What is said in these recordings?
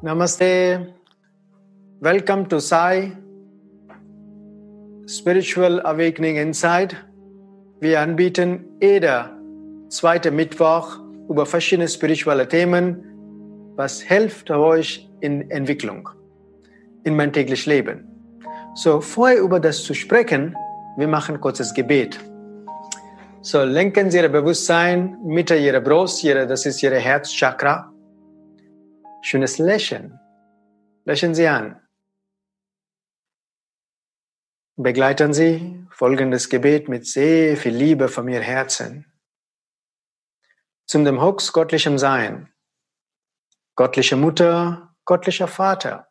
Namaste. Welcome to Sai Spiritual Awakening Inside. Wir anbieten jeder zweite Mittwoch über verschiedene spirituelle Themen, was hilft euch in Entwicklung, in mein tägliches Leben. So, vorher über das zu sprechen, wir machen kurzes Gebet. So, lenken Sie Ihr Bewusstsein Mitte Ihrer Brust, ihre, das ist Ihre Herzchakra. Schönes Lächeln. Lächeln Sie an. Begleiten Sie folgendes Gebet mit sehr viel Liebe von Ihr Herzen. Zum dem Hux göttlichem Sein. Göttliche Mutter, göttlicher Vater.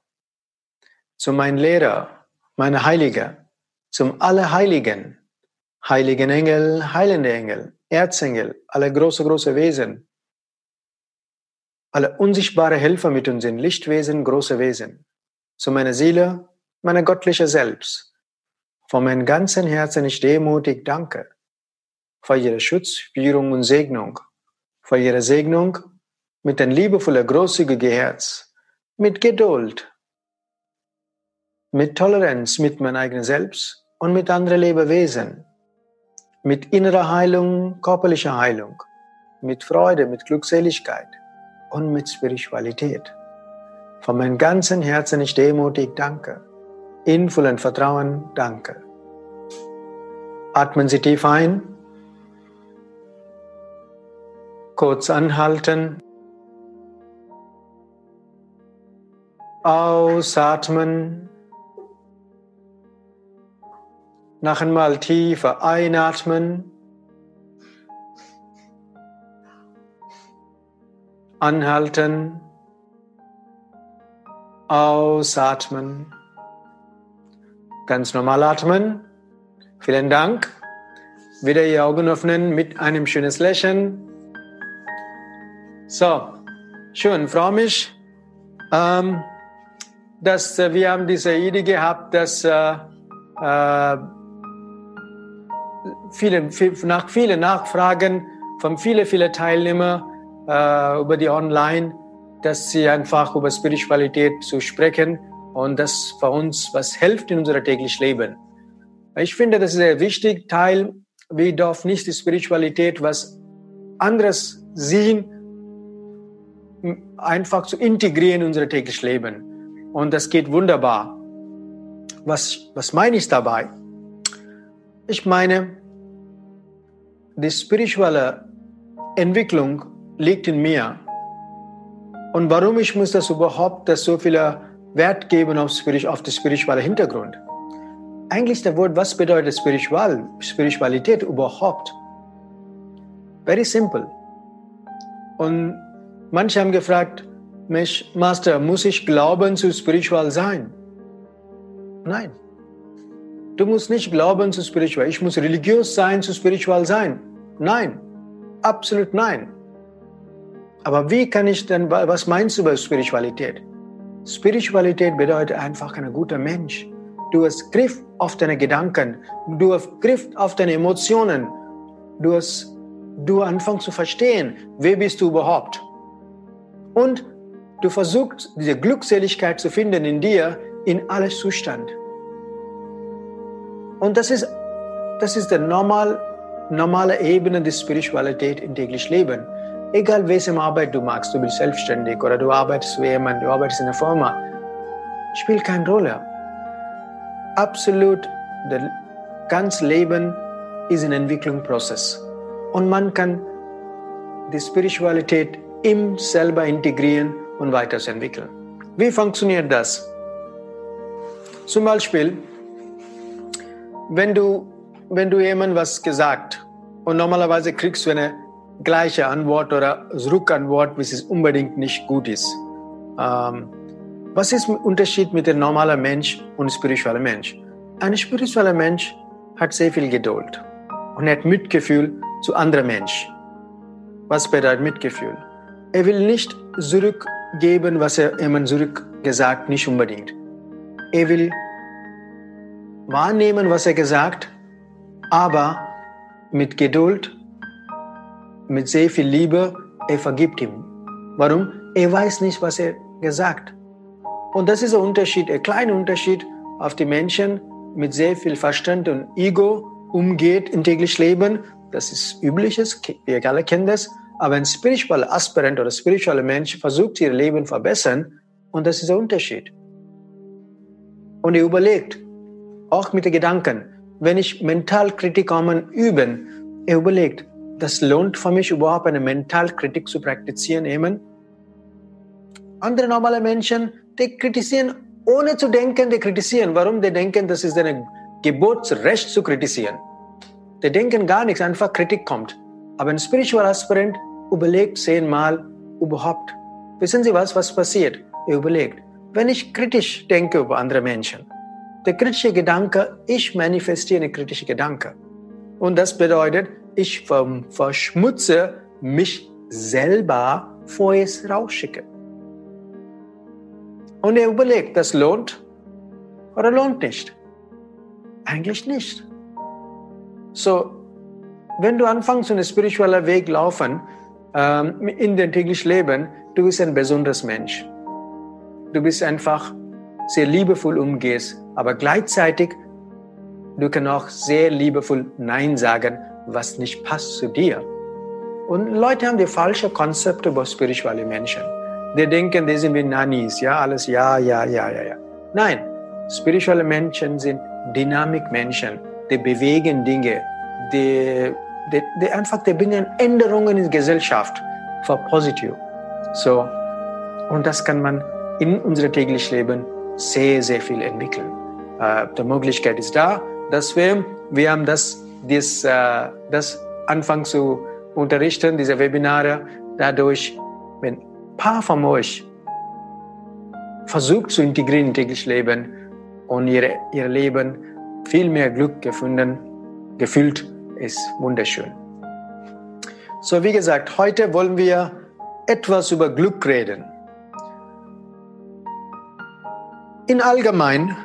Zu mein Lehrer, meine Heilige. Zum Allerheiligen. Heiligen Engel, heilende Engel, Erzengel, alle große, große Wesen, alle unsichtbare Helfer mit uns sind, Lichtwesen, große Wesen. Zu meiner Seele, meine göttliche Selbst. Von meinem ganzen Herzen ich demutig danke. Für ihre Schutz, Führung und Segnung. Für ihre Segnung mit ein liebevoller, großzügiger Herz. Mit Geduld. Mit Toleranz mit meinem eigenen Selbst und mit anderen Lebewesen. Mit innerer Heilung, körperlicher Heilung. Mit Freude, mit Glückseligkeit und mit Spiritualität. Von meinem ganzen Herzen ich demutig danke. In vollem Vertrauen danke. Atmen Sie tief ein. Kurz anhalten. Ausatmen. Noch einmal tiefer einatmen. Anhalten. Ausatmen. Ganz normal atmen. Vielen Dank. Wieder die Augen öffnen mit einem schönen Lächeln. So, schön, freue mich, ähm, dass äh, wir haben diese Idee gehabt, dass äh, äh, viele, viel, nach vielen Nachfragen von vielen, vielen Teilnehmern äh, über die Online, dass sie einfach über Spiritualität zu sprechen und das für uns was hilft in unserem täglichen Leben. Ich finde, das ist sehr wichtig, Teil, wir dürfen nicht die Spiritualität was anderes sehen, einfach zu integrieren in unser tägliches Leben. Und das geht wunderbar. Was, was meine ich dabei? Ich meine, die spirituelle Entwicklung liegt in mir. Und warum ich muss das überhaupt das so viel Wert geben auf, auf den spirituellen Hintergrund? Eigentlich der Wort, was bedeutet spiritual, Spiritualität überhaupt? Very simple. Und manche haben gefragt mich, Master, muss ich glauben zu spiritual sein? Nein. Du musst nicht glauben zu spiritual. Ich muss religiös sein zu spiritual sein. Nein. Absolut nein. Aber wie kann ich denn, was meinst du über Spiritualität? Spiritualität bedeutet einfach ein guter Mensch. Du hast Griff auf deine Gedanken, du hast Griff auf deine Emotionen, du hast, du anfängst zu verstehen, wer bist du überhaupt? Und du versuchst, diese Glückseligkeit zu finden in dir, in alles Zustand. Und das ist, das ist die normal, normale Ebene der Spiritualität im täglichen Leben. Egal welche Arbeit du machst, du bist selbstständig oder du arbeitest für jemanden, du arbeitest in einer Firma, spielt keine Rolle. Absolut, das ganze Leben ist ein Entwicklungsprozess. Und man kann die Spiritualität im selber integrieren und weiterentwickeln. Wie funktioniert das? Zum Beispiel, wenn du, wenn du jemandem was gesagt und normalerweise kriegst du eine gleiche Antwort oder Rückantwort, was es unbedingt nicht gut ist. Ähm, was ist der Unterschied mit dem normalen Mensch und spirituellen Mensch? Ein spiritueller Mensch hat sehr viel Geduld und hat Mitgefühl zu anderen Menschen. Was bedeutet Mitgefühl? Er will nicht zurückgeben, was er jemand zurückgesagt, nicht unbedingt. Er will wahrnehmen, was er gesagt, aber mit Geduld, mit sehr viel Liebe, er vergibt ihm. Warum? Er weiß nicht, was er gesagt. Und das ist ein Unterschied, ein kleiner Unterschied auf die Menschen mit sehr viel Verstand und Ego umgeht im täglichen Leben. Das ist übliches, wir alle kennen das. Aber ein spiritueller Aspirant oder spiritueller Mensch versucht ihr Leben zu verbessern und das ist ein Unterschied. Und er überlegt, auch mit den Gedanken, wenn ich Mentalkritik kommen üben, er überlegt, das lohnt für mich überhaupt eine Mentalkritik zu praktizieren eben. Andere normale Menschen, die kritisieren ohne zu denken, die kritisieren. Warum? Die denken, das ist ein Geburtsrecht zu kritisieren. Die denken gar nichts, einfach Kritik kommt. Aber ein Spiritual Aspirant überlegt zehnmal überhaupt. Wissen Sie was, was passiert? Er überlegt, wenn ich kritisch denke über andere Menschen, der kritische Gedanke, ich manifestiere einen kritischen Gedanke. Und das bedeutet, ich verschmutze mich selber, bevor ich es rausschicke. Und er überlegt, das lohnt oder lohnt nicht? Eigentlich nicht. So, wenn du anfängst, einen spirituellen Weg laufen, ähm, in dein täglichen Leben, du bist ein besonderes Mensch. Du bist einfach sehr liebevoll umgehst, aber gleichzeitig du kannst auch sehr liebevoll Nein sagen, was nicht passt zu dir. Und Leute haben die falsche Konzepte über spirituelle Menschen. Die denken, die sind wie Nannies, ja, alles ja, ja, ja, ja, ja. Nein, spirituelle Menschen sind Dynamikmenschen, die bewegen Dinge, die, die, die einfach, die bringen Änderungen in die Gesellschaft für positiv. So, und das kann man in unserem täglichen Leben sehr, sehr viel entwickeln. Äh, die Möglichkeit ist da, dass wir, haben das, das, äh, das anfangen zu unterrichten, diese Webinare, dadurch, wenn ein paar von euch versucht zu integrieren in täglich Leben und ihr, ihr Leben viel mehr Glück gefunden, gefühlt, ist wunderschön. So, wie gesagt, heute wollen wir etwas über Glück reden. In allgemein,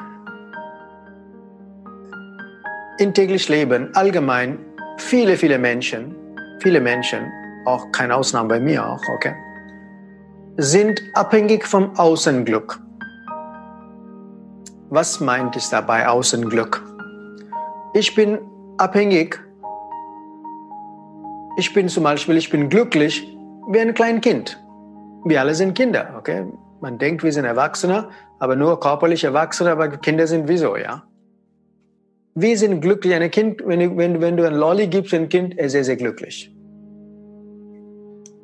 in täglich Leben, allgemein, viele, viele Menschen, viele Menschen, auch keine Ausnahme bei mir auch, okay, sind abhängig vom Außenglück. Was meint es dabei Außenglück? Ich bin abhängig. Ich bin zum Beispiel, ich bin glücklich wie ein kleines Kind. Wir alle sind Kinder, okay? Man denkt, wir sind Erwachsene, aber nur körperlich Erwachsene, aber Kinder sind wieso, ja? Wir sind glücklich. Ein Kind, wenn du, wenn, wenn du ein Lolli gibst, ein Kind, ist sehr, sehr glücklich.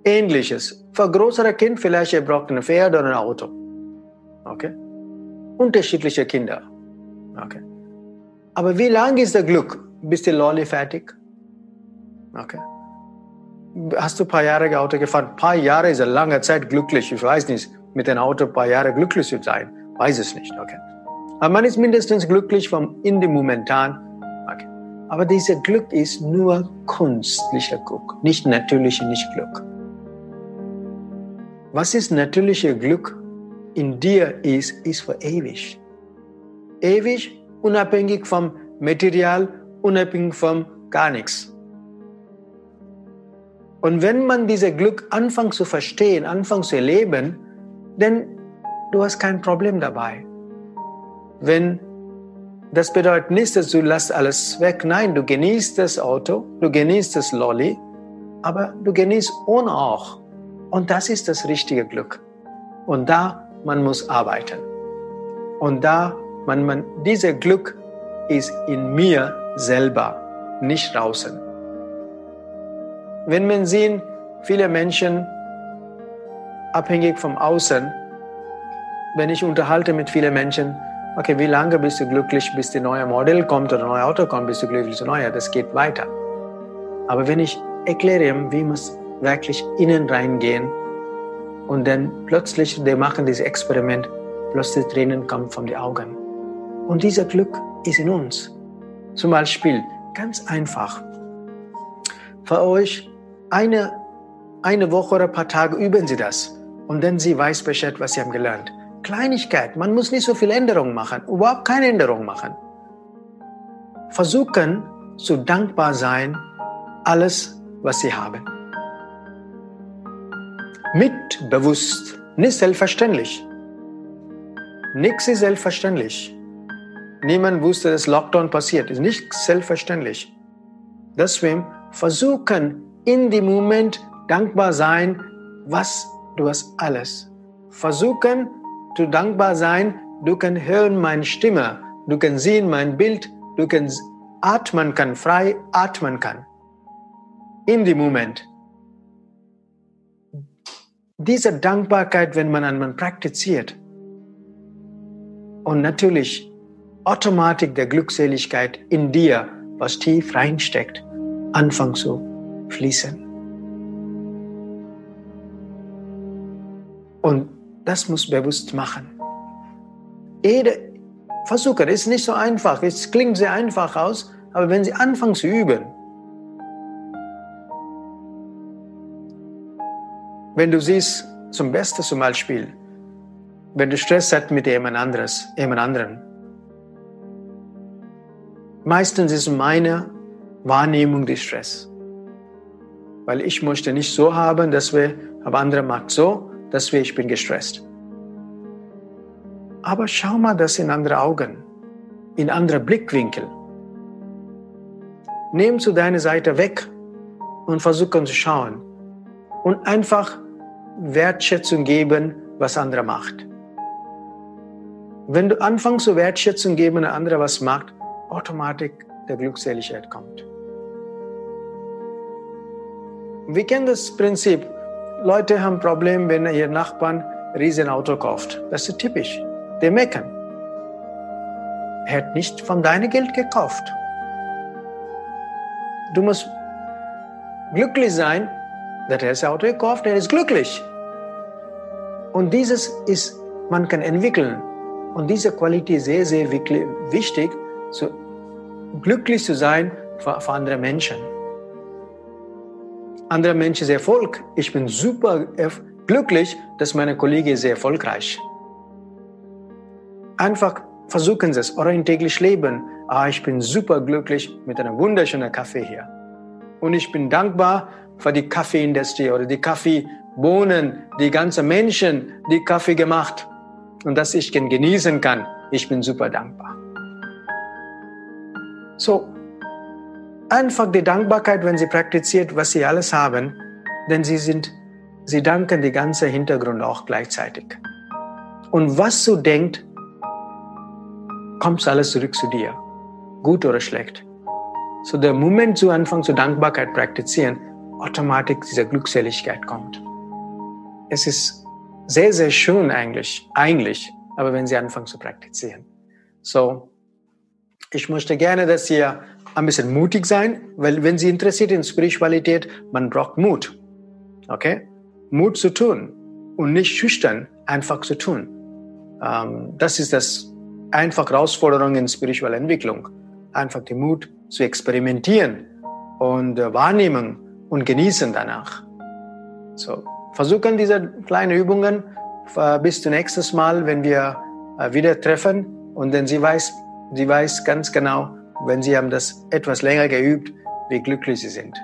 Ähnliches. Für ein größeres Kind vielleicht, er braucht ein Pferd oder ein Auto. Okay? Unterschiedliche Kinder. Okay? Aber wie lange ist der Glück? Bis die Lolli fertig? Okay? Hast du ein paar Jahre Auto gefahren? Ein paar Jahre ist eine lange Zeit glücklich. Ich weiß nicht, mit einem Auto ein paar Jahre glücklich zu sein. Weiß es nicht, okay. Aber man ist mindestens glücklich vom in dem Momentan. Okay. Aber dieser Glück ist nur künstlicher Glück, nicht natürlicher nicht Glück. Was ist natürlicher Glück in dir ist, ist für ewig. Ewig, unabhängig vom Material, unabhängig vom gar nichts. Und wenn man dieses Glück anfängt zu verstehen, anfängt zu erleben, dann du hast kein Problem dabei. Wenn das bedeutet nicht, dass du lässt alles weg. Nein, du genießt das Auto, du genießt das Lolly, aber du genießt ohne auch. Und das ist das richtige Glück. Und da man muss arbeiten. Und da man, man dieser Glück ist in mir selber, nicht draußen. Wenn man sieht, viele Menschen abhängig vom Außen, wenn ich unterhalte mit vielen Menschen, okay, wie lange bist du glücklich, bis die neue Modell kommt oder ein neues Auto kommt, bist du glücklich zu neuer, das geht weiter. Aber wenn ich erkläre, wie muss wirklich innen reingehen und dann plötzlich, die machen dieses Experiment, plötzlich Tränen kommen von den Augen. Und dieser Glück ist in uns. Zum Beispiel, ganz einfach, für euch eine, eine Woche oder ein paar Tage üben Sie das und dann Sie weiß Bescheid, was Sie haben gelernt. Kleinigkeit. Man muss nicht so viel Änderungen machen, überhaupt keine Änderungen machen. versuchen zu dankbar sein, alles, was sie haben. Mit bewusst, nicht selbstverständlich. Nichts ist selbstverständlich. Niemand wusste, dass Lockdown passiert. Ist nicht selbstverständlich. Deswegen versuchen in dem Moment dankbar sein, was du hast alles. Versuchen zu dankbar sein, du kannst hören meine Stimme, du kannst sehen mein Bild, du kannst atmen kann, frei atmen kann. In dem Moment. Diese Dankbarkeit, wenn man an man praktiziert, und natürlich Automatik der Glückseligkeit in dir, was tief reinsteckt, anfangen zu fließen. Und das muss bewusst machen. Jede Versuche, das ist nicht so einfach. Es klingt sehr einfach aus, aber wenn Sie anfangen zu üben, wenn du siehst, zum Besten zum Beispiel, wenn du Stress hast mit jemand anderes, jemand anderen, meistens ist meine Wahrnehmung des Stress. Weil ich möchte nicht so haben, dass wir, aber andere macht so, dass wir, ich bin gestresst. Aber schau mal das in andere Augen, in andere Blickwinkel. Nimm zu deiner Seite weg und versuche zu schauen und einfach Wertschätzung geben, was andere macht. Wenn du anfängst, so Wertschätzung geben, und andere was macht, automatisch der Glückseligkeit kommt. Wir kennen das Prinzip. Leute haben Probleme, wenn ihr Nachbarn ein riesen Auto kauft. Das ist typisch. Die meckern. Er hat nicht von deinem Geld gekauft. Du musst glücklich sein, dass er das Auto gekauft, er ist glücklich. Und dieses ist, man kann entwickeln. Und diese Qualität ist sehr, sehr wichtig, so glücklich zu sein für, für andere Menschen. Andere Menschen sind Erfolg. Ich bin super glücklich, dass meine Kollege sehr erfolgreich. Einfach versuchen Sie es, euer täglich Leben. Ah, ich bin super glücklich mit einem wunderschönen Kaffee hier. Und ich bin dankbar für die Kaffeeindustrie oder die Kaffeebohnen, die ganzen Menschen, die Kaffee gemacht und dass ich ihn genießen kann. Ich bin super dankbar. So, einfach die Dankbarkeit, wenn Sie praktiziert, was Sie alles haben, denn Sie sind, Sie danken die ganze Hintergrund auch gleichzeitig. Und was du denkst, kommt alles zurück zu dir. Gut oder schlecht. So der Moment zu Anfang zur Dankbarkeit praktizieren, automatisch diese Glückseligkeit kommt. Es ist sehr, sehr schön eigentlich, eigentlich, aber wenn Sie anfangen zu praktizieren. So, ich möchte gerne, dass ihr ein bisschen mutig sein, weil wenn Sie interessiert in Spiritualität, man braucht Mut. Okay? Mut zu tun und nicht schüchtern, einfach zu tun. Ähm, das ist das einfach Herausforderung in spiritueller Entwicklung. Einfach den Mut zu experimentieren und äh, wahrnehmen und genießen danach. So, versuchen diese kleinen Übungen äh, bis zum nächsten Mal, wenn wir äh, wieder treffen. Und denn sie weiß, sie weiß ganz genau, wenn sie haben das etwas länger geübt, wie glücklich sie sind.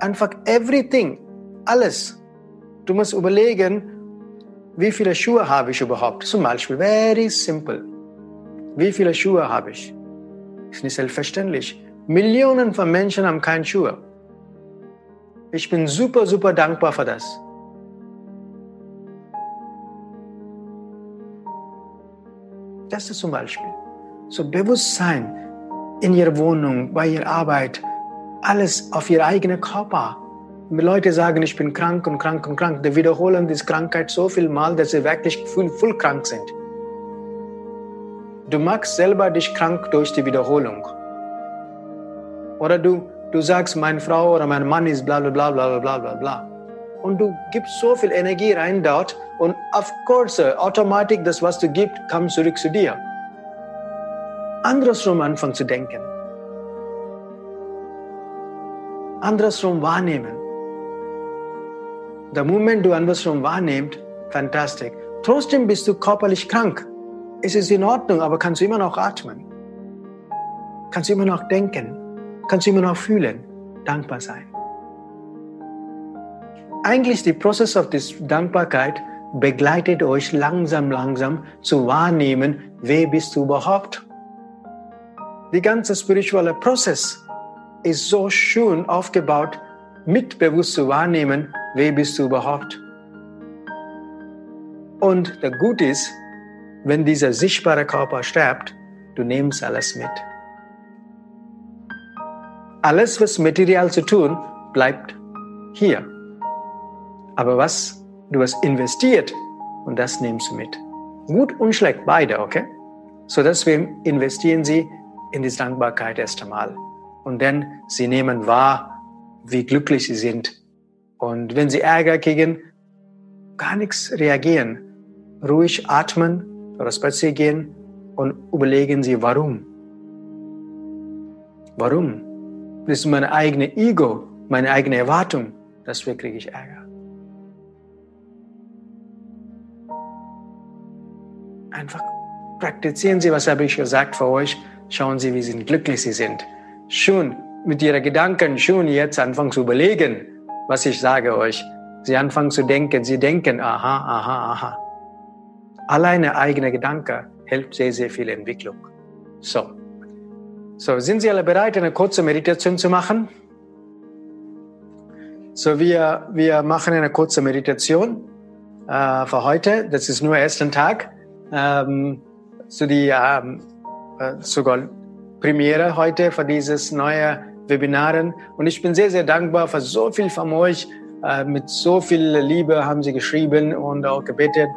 Einfach everything, alles. Du musst überlegen, wie viele Schuhe habe ich überhaupt? Zum Beispiel, very simple. Wie viele Schuhe habe ich? Ist nicht selbstverständlich. Millionen von Menschen haben keine Schuhe. Ich bin super, super dankbar für das. Das ist zum Beispiel. So Bewusstsein in ihrer Wohnung, bei ihrer Arbeit, alles auf ihr eigenen Körper. Wenn Leute sagen, ich bin krank und krank und krank, die wiederholen diese Krankheit so viel Mal, dass sie wirklich voll, krank sind. Du machst selber dich krank durch die Wiederholung. Oder du, du sagst, meine Frau oder mein Mann ist bla bla bla bla bla bla bla und du gibst so viel Energie rein dort und of course, uh, automatisch das, was du gibst, kommt zurück zu dir. Andersrum anfangen zu denken. Andersrum wahrnehmen. Der Moment du andersrum wahrnimmst, fantastisch. Trotzdem bist du körperlich krank. Es ist in Ordnung, aber kannst du immer noch atmen. kannst du immer noch denken, kannst du immer noch fühlen, dankbar sein. Eigentlich die Prozess of this Dankbarkeit begleitet euch langsam, langsam zu wahrnehmen, wer bist du überhaupt? Die ganze spirituelle Prozess ist so schön aufgebaut, mit bewusst zu wahrnehmen, wer bist du überhaupt? Und der Gut ist, wenn dieser sichtbare Körper stirbt, du nimmst alles mit. Alles, was material zu tun, bleibt hier. Aber was du hast investiert und das nimmst du mit. Gut und schlecht, beide, okay? So deswegen investieren sie in die Dankbarkeit erst einmal. Und dann sie nehmen wahr, wie glücklich sie sind. Und wenn sie Ärger kriegen, gar nichts reagieren. Ruhig atmen oder spazieren gehen und überlegen sie, warum. Warum? Das ist meine eigene Ego, meine eigene Erwartung. Deswegen kriege ich Ärger. Einfach praktizieren Sie, was habe ich gesagt für euch. Schauen Sie, wie glücklich Sie sind. Schon mit Ihren Gedanken, schon jetzt anfangen zu überlegen, was ich sage euch. Sie anfangen zu denken, Sie denken, aha, aha, aha. Alleine eigene Gedanke hilft sehr, sehr viel Entwicklung. So. So, sind Sie alle bereit, eine kurze Meditation zu machen? So, wir, wir machen eine kurze Meditation äh, für heute. Das ist nur ersten Tag ähm, zu die ähm, äh, sogar Premiere heute für dieses neue Webinaren. Und ich bin sehr, sehr dankbar für so viel von euch. Äh, mit so viel Liebe haben sie geschrieben und auch gebetet,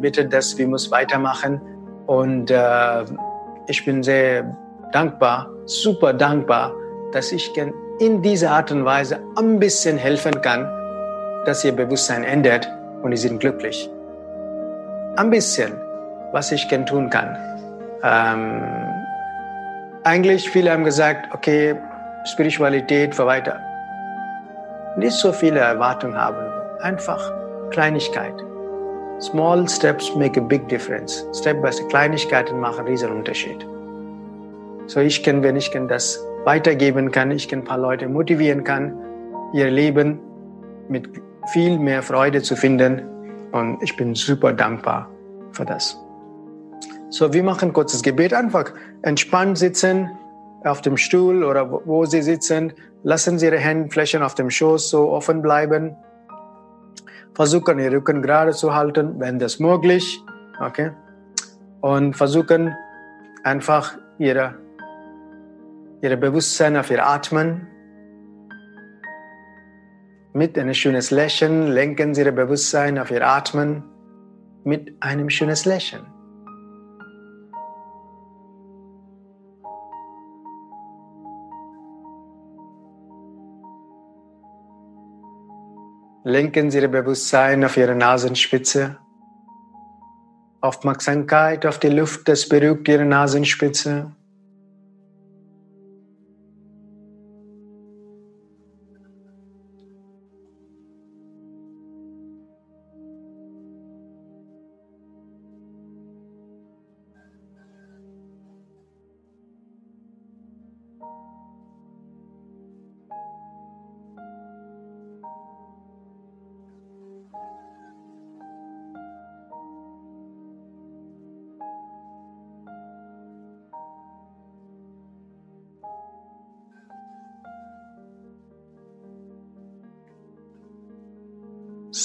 bitte, dass wir muss weitermachen. Und äh, ich bin sehr dankbar, super dankbar, dass ich in dieser Art und Weise ein bisschen helfen kann, dass ihr Bewusstsein ändert und ihr seid glücklich. Ein bisschen was ich tun kann. Ähm, eigentlich viele haben gesagt, okay, Spiritualität für weiter. Nicht so viele Erwartungen haben, einfach Kleinigkeit. Small steps make a big difference. Step by step Kleinigkeiten machen einen riesen Unterschied. So ich kann, wenn ich kann das weitergeben kann, ich kann ein paar Leute motivieren kann, ihr Leben mit viel mehr Freude zu finden. Und ich bin super dankbar für das. So, wir machen kurzes Gebet. Einfach entspannt sitzen auf dem Stuhl oder wo Sie sitzen. Lassen Sie Ihre Handflächen auf dem Schoß so offen bleiben. Versuchen, Ihren Rücken gerade zu halten, wenn das möglich. Okay? Und versuchen einfach Ihre, Ihre Bewusstsein auf Ihr Atmen. Mit einem schönes Lächeln lenken Sie Ihr Bewusstsein auf Ihr Atmen mit einem schönes Lächeln. Lenken Sie Ihr Bewusstsein auf Ihre Nasenspitze. Aufmerksamkeit auf die Luft, das berührt Ihre Nasenspitze.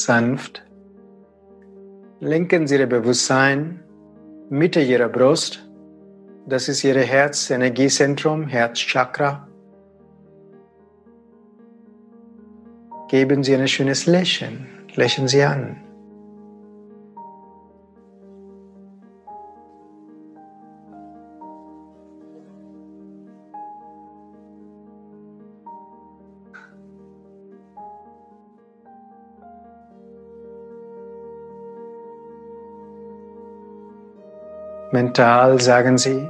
Sanft. Lenken Sie Ihr Bewusstsein Mitte Ihrer Brust. Das ist Ihr Herzenergiezentrum, Herzchakra. Geben Sie ein schönes Lächeln. Lächeln Sie an. Mental sagen Sie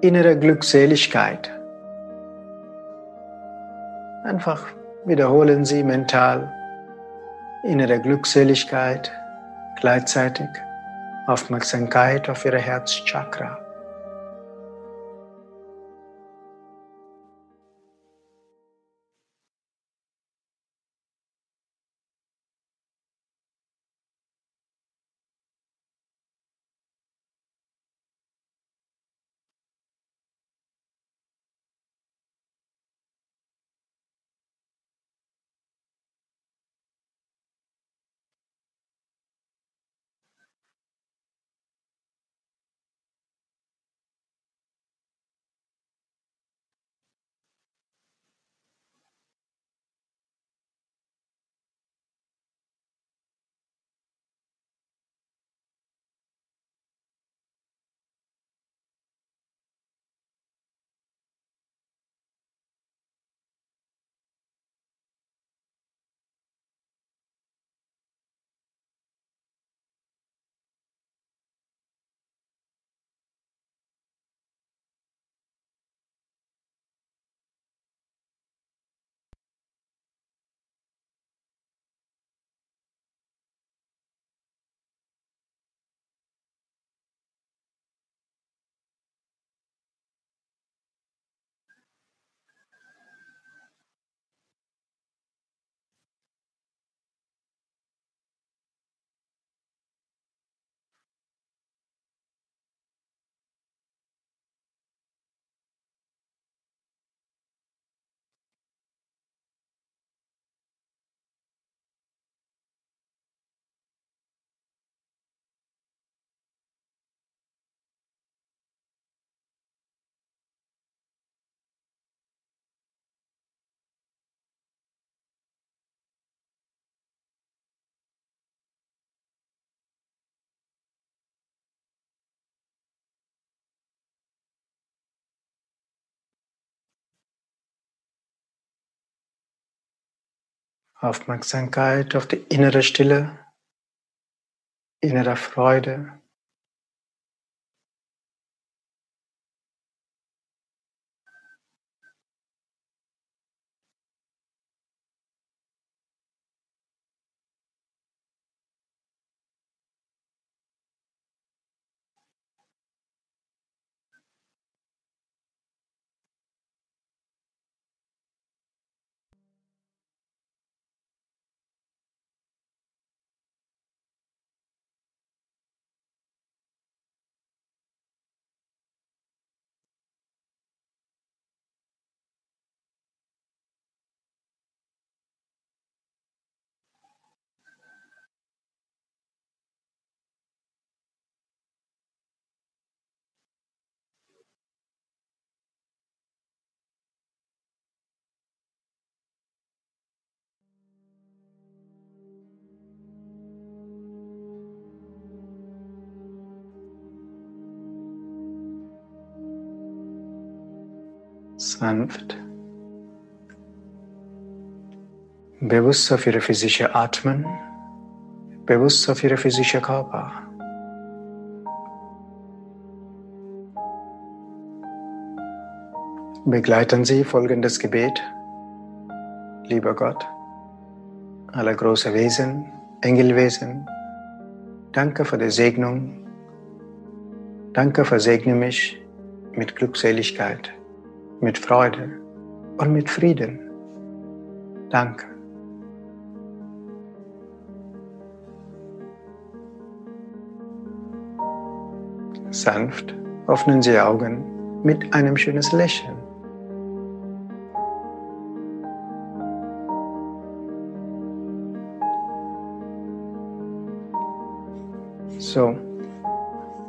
innere Glückseligkeit. Einfach wiederholen Sie mental innere Glückseligkeit, gleichzeitig Aufmerksamkeit auf Ihre Herzchakra. Aufmerksamkeit auf die innere Stille, innere Freude. Sanft, bewusst auf ihre physische Atmen, bewusst auf ihre physische Körper. Begleiten Sie folgendes Gebet. Lieber Gott, aller große Wesen, Engelwesen, danke für die Segnung. Danke, versegne mich mit Glückseligkeit mit Freude und mit Frieden. Danke. Sanft öffnen Sie Augen mit einem schönes Lächeln. So,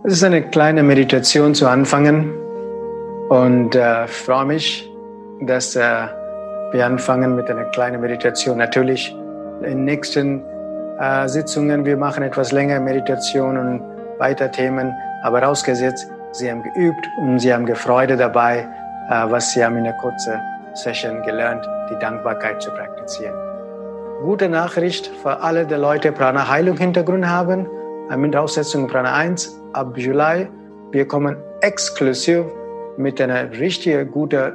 es ist eine kleine Meditation zu anfangen. Und äh, freue mich, dass äh, wir anfangen mit einer kleinen Meditation. Natürlich in den nächsten äh, Sitzungen, wir machen etwas länger Meditation und weiter Themen, aber rausgesetzt, Sie haben geübt und Sie haben Freude dabei, äh, was Sie haben in einer kurzen Session gelernt, die Dankbarkeit zu praktizieren. Gute Nachricht für alle die Leute, Prana Heilung Hintergrund haben, mit Aussetzung Prana 1 ab Juli. Wir kommen exklusiv mit einer richtig guten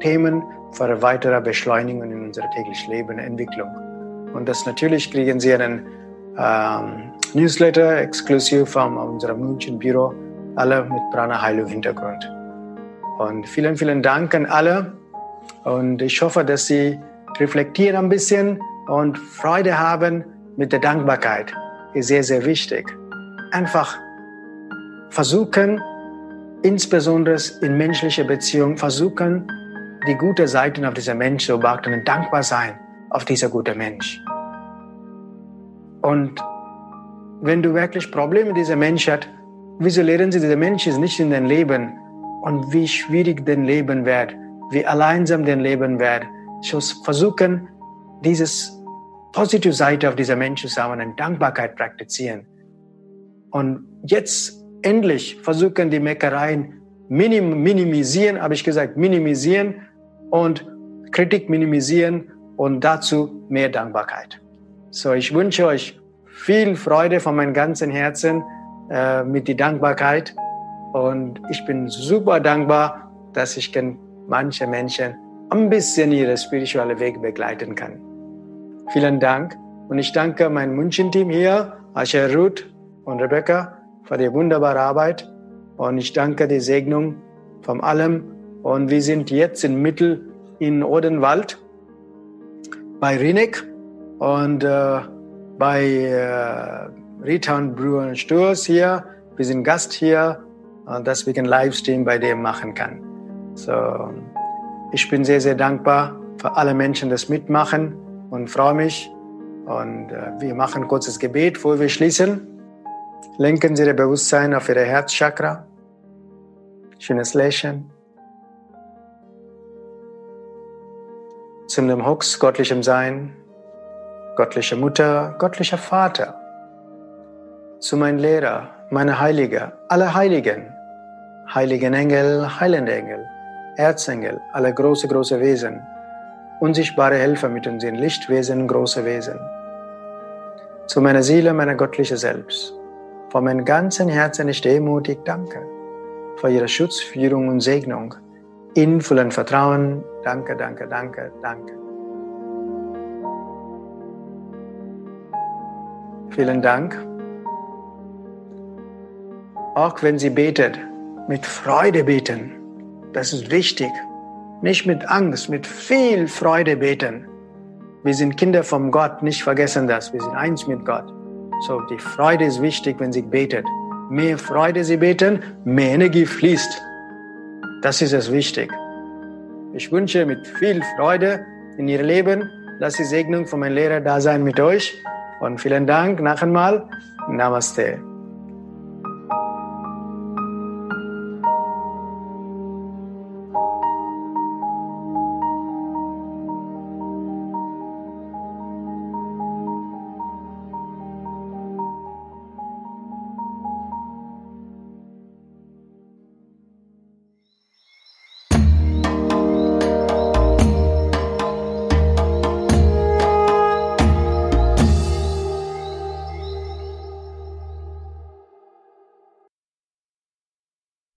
Themen für weitere Beschleunigung in unserer täglichen Leben Entwicklung. Und das natürlich kriegen Sie einen ähm, Newsletter exklusiv von unserem München Büro, alle mit Prana Heilung Hintergrund. Und vielen, vielen Dank an alle. Und ich hoffe, dass Sie reflektieren ein bisschen und Freude haben mit der Dankbarkeit. Ist sehr, sehr wichtig. Einfach versuchen, insbesondere in menschlicher Beziehung versuchen, die gute Seiten auf dieser Mensch zu beachten und dankbar sein auf dieser gute Mensch. Und wenn du wirklich Probleme mit diesem Mensch hast, wieso lernen sie, dieser Mensch ist nicht in dein Leben und wie schwierig dein Leben wird, wie alleinsam dein Leben wird. So versuchen, dieses positive Seite auf dieser Mensch zu haben und Dankbarkeit praktizieren. Und jetzt endlich versuchen, die Meckereien minim minimisieren, habe ich gesagt, minimisieren und Kritik minimisieren und dazu mehr Dankbarkeit. So, ich wünsche euch viel Freude von meinem ganzen Herzen äh, mit der Dankbarkeit und ich bin super dankbar, dass ich manche Menschen ein bisschen ihre spirituelle Weg begleiten kann. Vielen Dank und ich danke meinem München-Team hier, Asher Ruth und Rebecca, für die wunderbare Arbeit. Und ich danke die Segnung von allem. Und wir sind jetzt in Mittel in Odenwald bei Rinek und äh, bei äh, Return Brewer Stores hier. Wir sind Gast hier, und dass wir einen Livestream bei dem machen kann. So, ich bin sehr, sehr dankbar für alle Menschen, das mitmachen und freue mich. Und äh, wir machen kurzes Gebet, bevor wir schließen. Lenken Sie Ihr Bewusstsein auf Ihr Herzchakra. Schönes Lächeln. Zum dem Hux, göttlichem Sein, göttliche Mutter, göttlicher Vater. Zu meinem Lehrer, meiner Heilige, alle Heiligen, heiligen Engel, heilende Engel, Erzengel, alle große, große Wesen, unsichtbare Helfer mit uns sind, Lichtwesen, große Wesen. Zu meiner Seele, meiner göttliche Selbst. Von meinem ganzen Herzen ich demutig danke für Ihre Schutz, Führung und Segnung. In vollem Vertrauen. Danke, danke, danke, danke. Vielen Dank. Auch wenn Sie betet, mit Freude beten. Das ist wichtig. Nicht mit Angst, mit viel Freude beten. Wir sind Kinder vom Gott, nicht vergessen das. Wir sind eins mit Gott. So, die Freude ist wichtig, wenn Sie betet. Mehr Freude Sie beten, mehr Energie fließt. Das ist es wichtig. Ich wünsche mit viel Freude in Ihr Leben. Lass die Segnung von meinem Lehrer da sein mit euch. Und vielen Dank noch einmal. Namaste.